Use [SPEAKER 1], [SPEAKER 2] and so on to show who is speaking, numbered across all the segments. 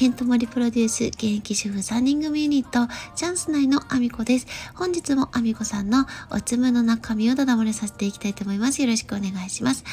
[SPEAKER 1] ケントモリプロデュース現役主婦3人組ユニットチャンス内のアミコです。本日もアミコさんのおつむの中身をだだ漏れさせていきたいと思います。よろしくお願いします。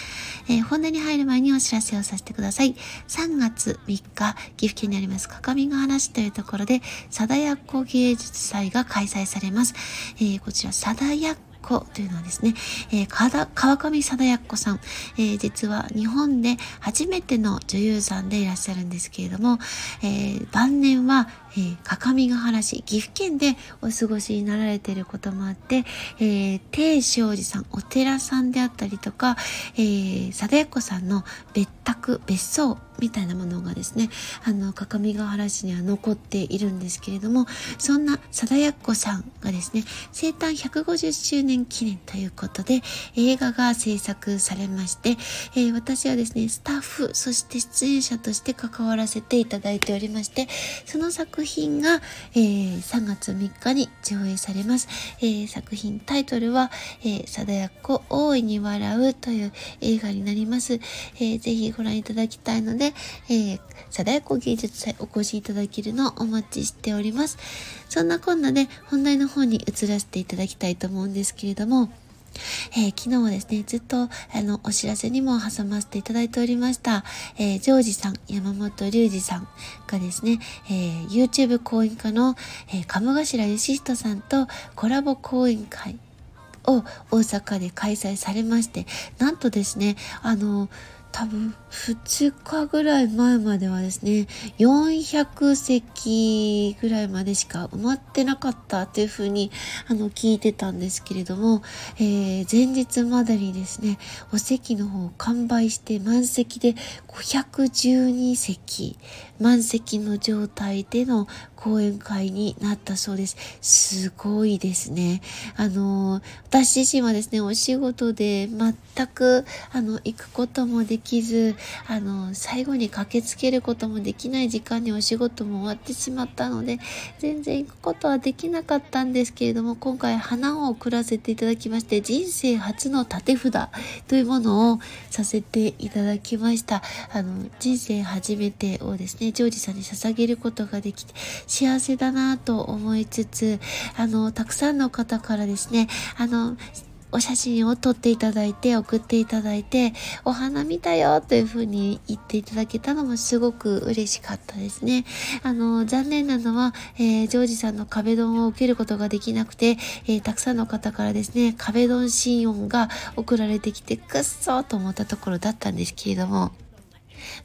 [SPEAKER 1] えー、本題に入る前にお知らせをさせてください。3月3日、岐阜県にあります各務原市というところで、貞奴芸術祭が開催されます。えー、こちら、貞奴子というのはですね、えー、川上貞奴さん、えー、実は日本で初めての女優さんでいらっしゃるんですけれども、えー、晩年は、えー、各務原市、岐阜県でお過ごしになられていることもあって、えー、定正寺さん、お寺さんであったりとか、えー、貞奴さんの別宅、別荘みたいなものがですね、あの、各務原市には残っているんですけれども、そんな貞奴さんがですね、生誕150周年記念ということで、映画が制作されまして、えー、私はですね、スタッフ、そして出演者として関わらせていただいておりまして、その作品が、えー、3月3日に上映されます。えー、作品タイトルは、えー、貞奴大いに笑うという映画になります。えー、ぜひご覧いただきたいので、えー、貞奴芸術祭お越しいただけるのをお待ちしております。そんなこんなで本題の方に移らせていただきたいと思うんですけれども、えー、昨日はですね、ずっと、あの、お知らせにも挟ませていただいておりました、えー、ジョージさん、山本隆二さんがですね、えー、YouTube 講演家の、えー、鴨頭義人さんとコラボ講演会を大阪で開催されまして、なんとですね、あの、多分2日ぐらい前まではですね、400席ぐらいまでしか埋まってなかったというふうにあの聞いてたんですけれども、えー、前日までにですね、お席の方完売して満席で512席、満席の状態での講演会になったそうです。すごいですね。あの、私自身はですね、お仕事で全くあの行くこともできず、あの、最後に駆けつけることもできない時間にお仕事も終わってしまったので、全然行くことはできなかったんですけれども、今回花を送らせていただきまして、人生初の縦札というものをさせていただきました。あの、人生初めてをですね、ジョージさんに捧げることができて、幸せだなと思いつつ、あの、たくさんの方からですね、あの、お写真を撮っていただいて送っていただいてお花見たよというふうに言っていただけたのもすごく嬉しかったですね。あの残念なのは、えー、ジョージさんの壁ドンを受けることができなくて、えー、たくさんの方からですね壁ドン心音が送られてきてくっそーと思ったところだったんですけれども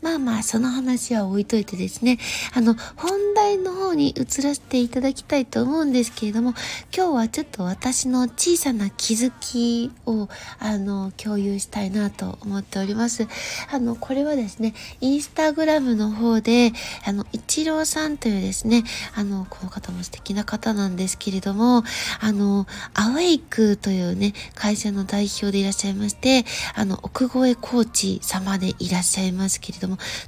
[SPEAKER 1] まあまあ、その話は置いといてですね、あの、本題の方に移らせていただきたいと思うんですけれども、今日はちょっと私の小さな気づきを、あの、共有したいなと思っております。あの、これはですね、インスタグラムの方で、あの、イチローさんというですね、あの、この方も素敵な方なんですけれども、あの、アウェイクというね、会社の代表でいらっしゃいまして、あの、奥越コーチ様でいらっしゃいますけれども、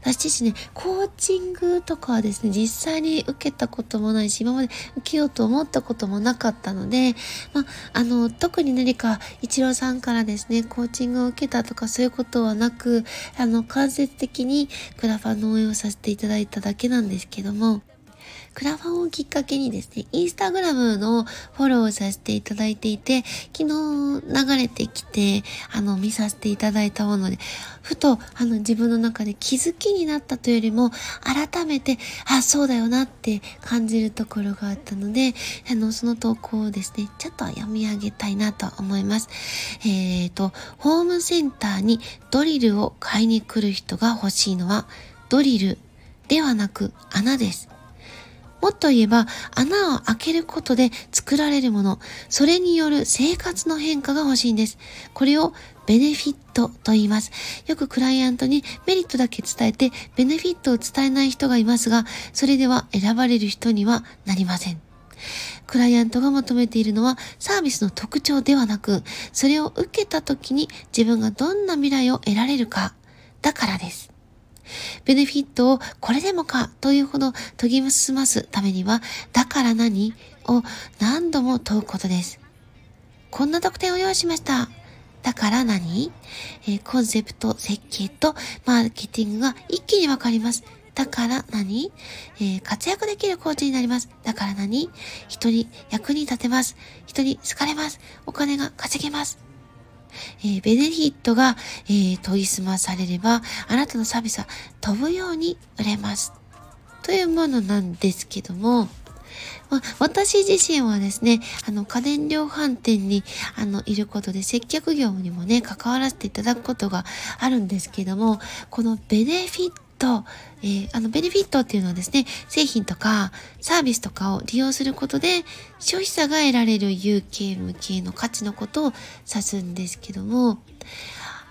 [SPEAKER 1] 私自身ね、コーチングとかはですね、実際に受けたこともないし、今まで受けようと思ったこともなかったので、まあ、あの、特に何か、一郎さんからですね、コーチングを受けたとかそういうことはなく、あの、間接的にクラファンの応援をさせていただいただけなんですけども、クラファンをきっかけにですね、インスタグラムのフォローをさせていただいていて、昨日流れてきて、あの、見させていただいたもので、ふと、あの、自分の中で気づきになったというよりも、改めて、あ、そうだよなって感じるところがあったので、あの、その投稿をですね、ちょっと読み上げたいなと思います。えっ、ー、と、ホームセンターにドリルを買いに来る人が欲しいのは、ドリルではなく穴です。もっと言えば、穴を開けることで作られるもの、それによる生活の変化が欲しいんです。これをベネフィットと言います。よくクライアントにメリットだけ伝えて、ベネフィットを伝えない人がいますが、それでは選ばれる人にはなりません。クライアントが求めているのはサービスの特徴ではなく、それを受けた時に自分がどんな未来を得られるか、だからです。ベネフィットをこれでもかというほど研ぎ澄ますためには、だから何を何度も問うことです。こんな特典を用意しました。だから何、えー、コンセプト、設計とマーケティングが一気にわかります。だから何、えー、活躍できるコーチになります。だから何？人に役に立てます。人に好かれます。お金が稼げます。えー、ベネフィットが、えー、研ぎ澄まされれば、あなたのサービスは飛ぶように売れます。というものなんですけども、ま、私自身はですね、あの、家電量販店に、あの、いることで接客業にもね、関わらせていただくことがあるんですけども、このベネフィット、えー、あの、ベネフィットっていうのはですね、製品とかサービスとかを利用することで、消費者が得られる有形無形の価値のことを指すんですけども、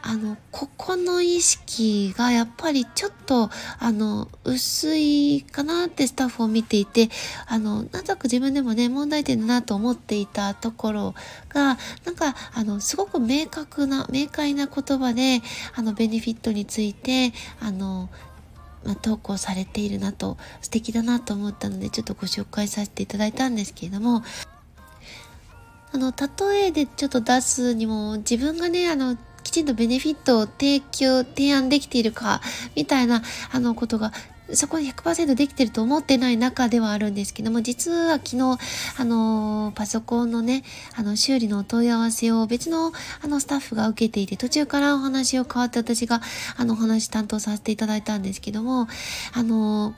[SPEAKER 1] あの、ここの意識がやっぱりちょっと、あの、薄いかなってスタッフを見ていて、あの、なんとなく自分でもね、問題点だなと思っていたところが、なんか、あの、すごく明確な、明快な言葉で、あの、ベネフィットについて、あの、まあ、投稿されているなと、素敵だなと思ったので、ちょっとご紹介させていただいたんですけれども、あの、例えでちょっと出すにも、自分がね、あの、きちんとベネフィットを提供、提案できているか、みたいな、あの、ことが、そこで100%できてると思ってない中ではあるんですけども、実は昨日、あの、パソコンのね、あの、修理のお問い合わせを別の、あの、スタッフが受けていて、途中からお話を変わって私が、あの、お話担当させていただいたんですけども、あの、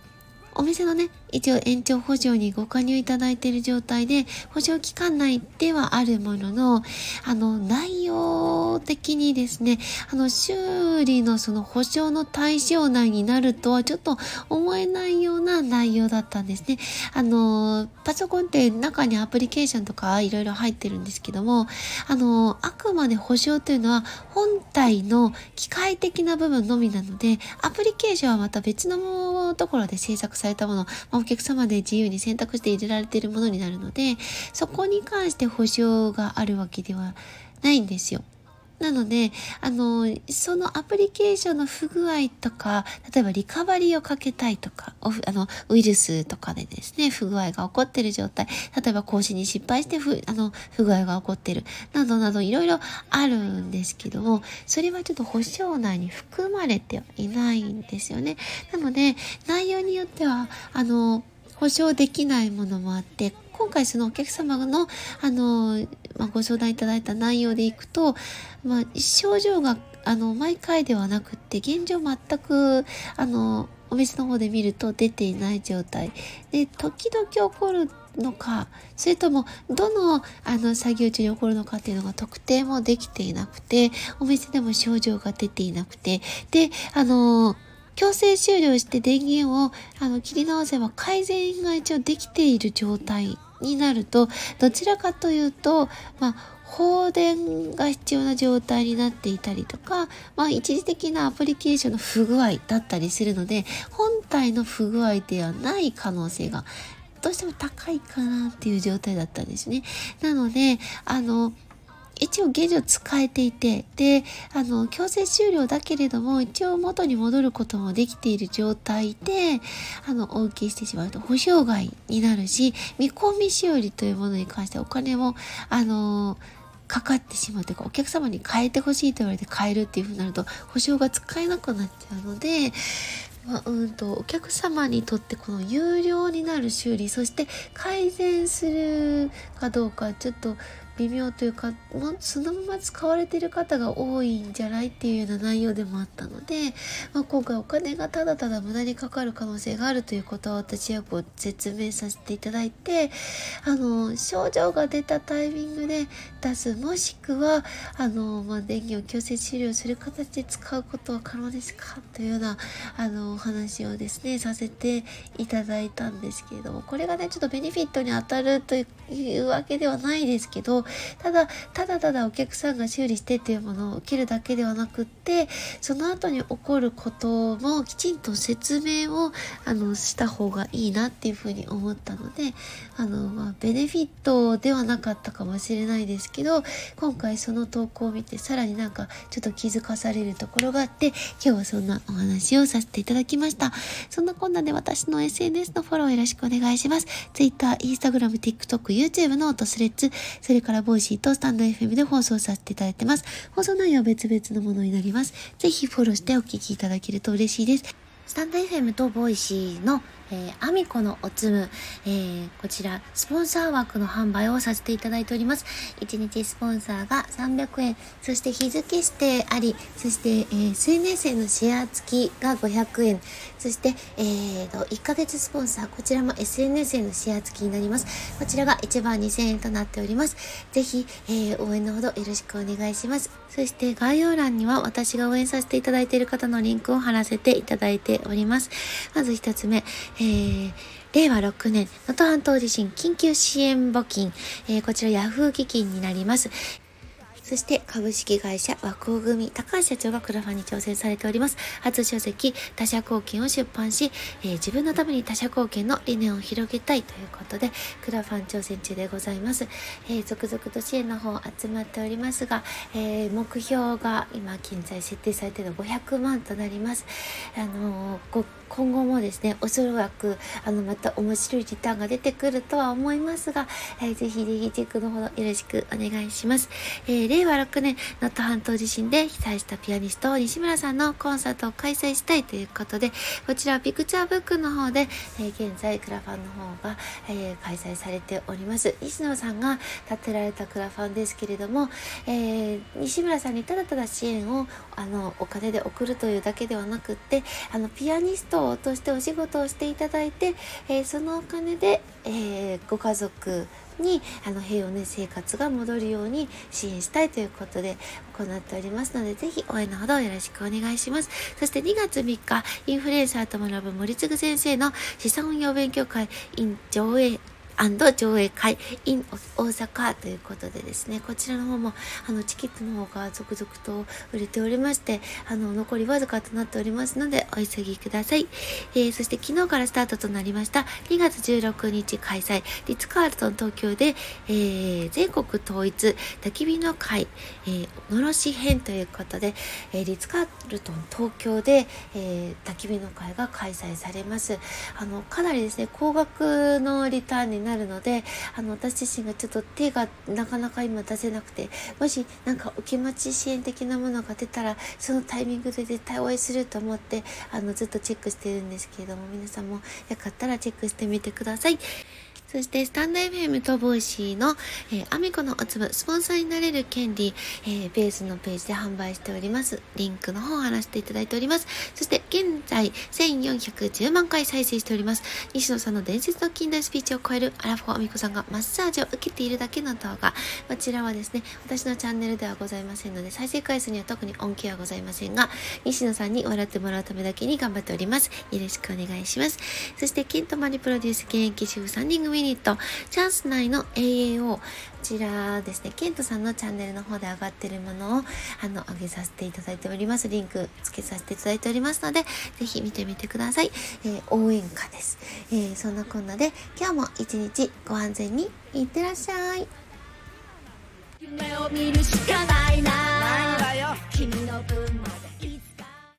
[SPEAKER 1] お店のね、一応延長補助にご加入いただいている状態で、補助期間内ではあるものの、あの、内容的にですね、あの、修理のその保証の対象内になるとはちょっと思えないような内容だったんですね。あの、パソコンって中にアプリケーションとかいろいろ入ってるんですけども、あの、あくまで保証というのは本体の機械的な部分のみなので、アプリケーションはまた別のところで制作されされたもの、まお客様で自由に選択して入れられているものになるので、そこに関して保証があるわけではないんですよ。なので、あの、そのアプリケーションの不具合とか、例えばリカバリーをかけたいとか、あの、ウイルスとかでですね、不具合が起こってる状態、例えば更新に失敗して不、あの、不具合が起こってる、などなどいろいろあるんですけども、それはちょっと保証内に含まれてはいないんですよね。なので、内容によっては、あの、保証できないものもあって、今回そのお客様の、あの、まあ、ご相談いただいた内容でいくと、まあ、症状が、あの、毎回ではなくって、現状全く、あの、お店の方で見ると出ていない状態。で、時々起こるのか、それとも、どの、あの、作業中に起こるのかっていうのが特定もできていなくて、お店でも症状が出ていなくて、で、あの、強制終了して電源をあの切り直せば改善が一応できている状態になると、どちらかというと、まあ、放電が必要な状態になっていたりとか、まあ、一時的なアプリケーションの不具合だったりするので、本体の不具合ではない可能性がどうしても高いかなっていう状態だったんですね。なので、あの、一応現状使えていて、で、あの、強制終了だけれども、一応元に戻ることもできている状態で、あの、お受けしてしまうと保証外になるし、見込みしおりというものに関してお金も、あの、かかってしまうというか、お客様に変えてほしいと言われて変えるっていうふうになると、保証が使えなくなっちゃうので、まあ、うんとお客様にとってこの有料になる修理そして改善するかどうかちょっと微妙というかもうそのまま使われてる方が多いんじゃないっていうような内容でもあったので、まあ、今回お金がただただ無駄にかかる可能性があるということを私はこう説明させていただいてあの症状が出たタイミングで出すもしくはあの、まあ、電源を強制治療する形で使うことは可能ですか？というようなあのお話をですねさせていただいたんですけれどもこれがねちょっとベネフィットに当たるといういうわけではないですけど、ただ、ただただお客さんが修理してっていうものを受けるだけではなくって、その後に起こることもきちんと説明を、あの、した方がいいなっていうふうに思ったので、あの、まあ、ベネフィットではなかったかもしれないですけど、今回その投稿を見て、さらになんかちょっと気づかされるところがあって、今日はそんなお話をさせていただきました。そんなこんなで私の SNS のフォローよろしくお願いします。Twitter、Instagram、TikTok、 YouTube、あと Threads、それから Voicy とスタンド FM で放送させていただいてます。放送内容は別々のものになります。ぜひフォローしてお聞きいただけると嬉しいです。スタンド FM と Voicy のえー、アミコのおつむ、えー、こちら、スポンサー枠の販売をさせていただいております。1日スポンサーが300円、そして日付指定あり、そして、えー、SNS へのシェア付きが500円、そして、えーと、1ヶ月スポンサー、こちらも SNS へのシェア付きになります。こちらが1番2000円となっております。ぜひ、えー、応援のほどよろしくお願いします。そして概要欄には私が応援させていただいている方のリンクを貼らせていただいております。まず1つ目、えー、令和6年、能登半島地震緊急支援募金、えー、こちらヤフー基金になります。そして株式会社和光組高橋社長がクラファンに挑戦されております。初書籍他社貢献を出版し、えー、自分のために他社貢献の理念を広げたいということで、クラファン挑戦中でございます。えー、続々と支援の方集まっておりますが、えー、目標が今現在設定されているの500万となります。あのー今後もですね、おそらく、あの、また面白いリターンが出てくるとは思いますが、えー、ぜひぜひチェックのほどよろしくお願いします。えー、令和6年、能登半島地震で被災したピアニスト、西村さんのコンサートを開催したいということで、こちらピクチャーブックの方で、えー、現在クラファンの方が、え開催されております。西野さんが立てられたクラファンですけれども、え西村さんにただただ支援を、あの、お金で送るというだけではなくって、あの、ピアニストトとしてお仕事をしていただいて、えー、そのお金で、えー、ご家族にあの平穏な生活が戻るように支援したいということで行っておりますので、ぜひ応援のほどよろしくお願いします。そして2月3日、インフルエンサーと学ぶ森次先生の資産運用勉強会 in 上映上映会 in 大阪ということでですね、こちらの方も、あの、チケットの方が続々と売れておりまして、あの、残りわずかとなっておりますので、お急ぎください。えー、そして昨日からスタートとなりました、2月16日開催、リッツ・カールトン東京で、えー、全国統一焚き火の会、えー、のろし編ということで、えー、リッツ・カールトン東京で、えー、焚き火の会が開催されます。あの、かなりですね、高額のリターンになるのであの私自身がちょっと手がなかなか今出せなくてもし何かお気持ち支援的なものが出たらそのタイミングで絶対お会いすると思ってあのずっとチェックしてるんですけれども皆さんもよかったらチェックしてみてください。そして、スタンド FM と Voicy の、えー、アミコのおつぶ、スポンサーになれる権利、えー、ベースのページで販売しております。リンクの方を貼らせていただいております。そして、現在、1410万回再生しております。西野さんの伝説の近代スピーチを超えるアラフォーアミコさんがマッサージを受けているだけの動画。こちらはですね、私のチャンネルではございませんので、再生回数には特に恩恵はございませんが、西野さんに笑ってもらうためだけに頑張っております。よろしくお願いします。そして、ケントマリプロデュース現役主婦3人組ニット、チャンス内の AAO、こちらですね、ケントさんのチャンネルの方で上がってるものを、あの、上げさせていただいております。リンク付けさせていただいておりますので、ぜひ見てみてください。えー、応援歌です。えー、そんなこんなで、今日も一日ご安全にいってらっしゃい。夢を見るしかないな君の分まで